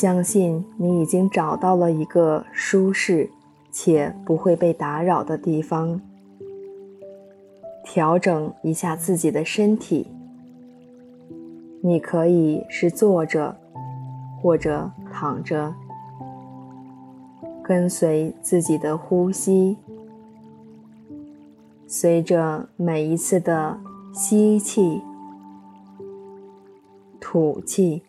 相信你已经找到了一个舒适且不会被打扰的地方，调整一下自己的身体。你可以是坐着，或者躺着，跟随自己的呼吸，随着每一次的吸气、吐气。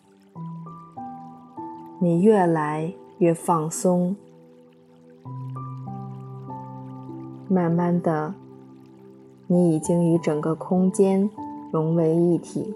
你越来越放松，慢慢的，你已经与整个空间融为一体。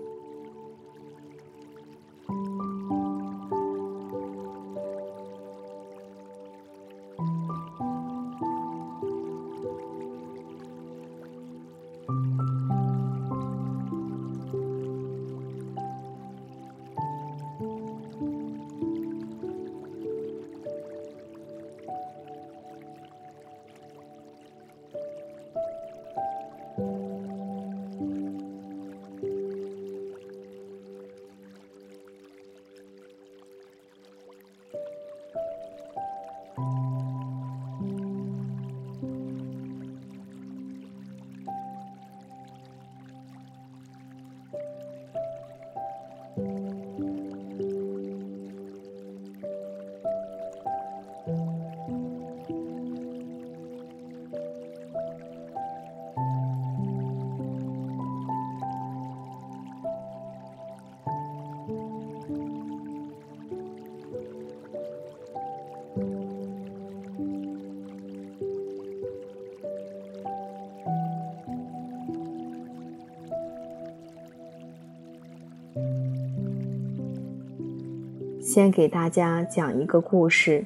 先给大家讲一个故事。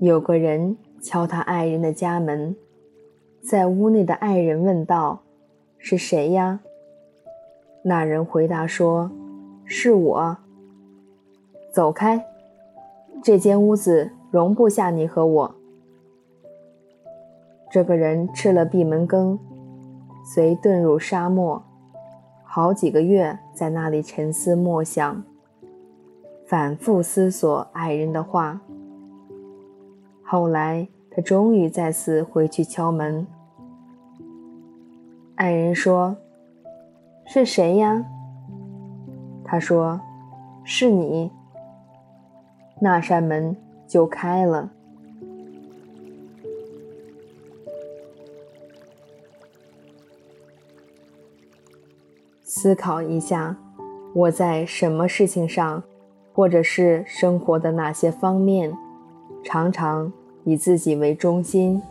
有个人敲他爱人的家门，在屋内的爱人问道：“是谁呀？”那人回答说：“是我。”走开，这间屋子容不下你和我。这个人吃了闭门羹，遂遁入沙漠，好几个月在那里沉思默想。反复思索爱人的话，后来他终于再次回去敲门。爱人说：“是谁呀？”他说：“是你。”那扇门就开了。思考一下，我在什么事情上？或者是生活的哪些方面，常常以自己为中心。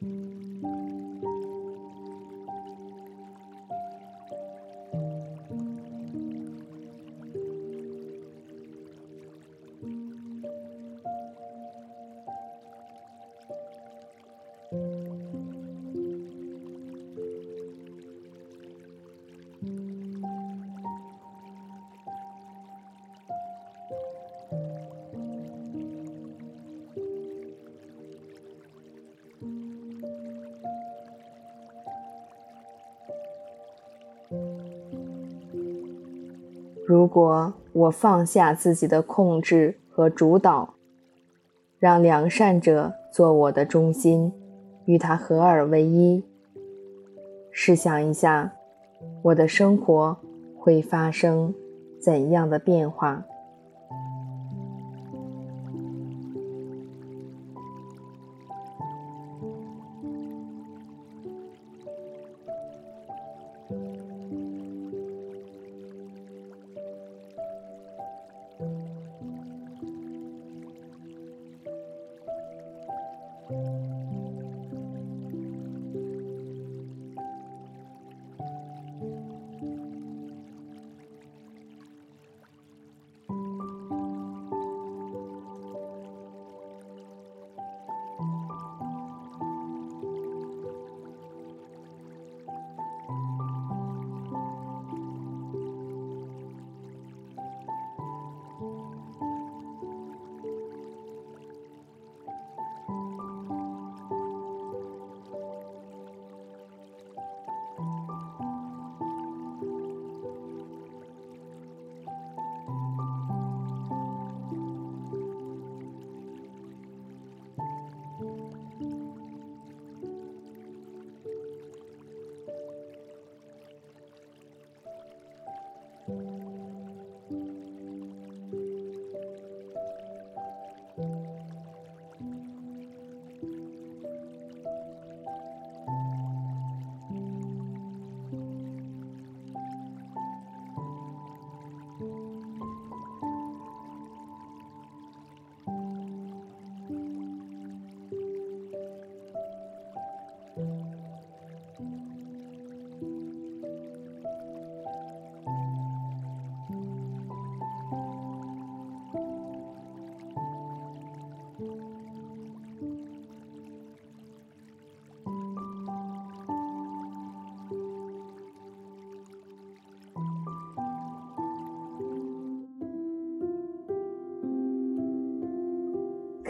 Música 如果我放下自己的控制和主导，让良善者做我的中心，与他合二为一，试想一下，我的生活会发生怎样的变化？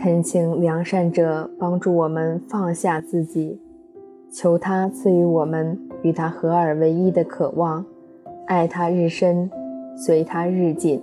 恳请良善者帮助我们放下自己，求他赐予我们与他合二为一的渴望，爱他日深，随他日近。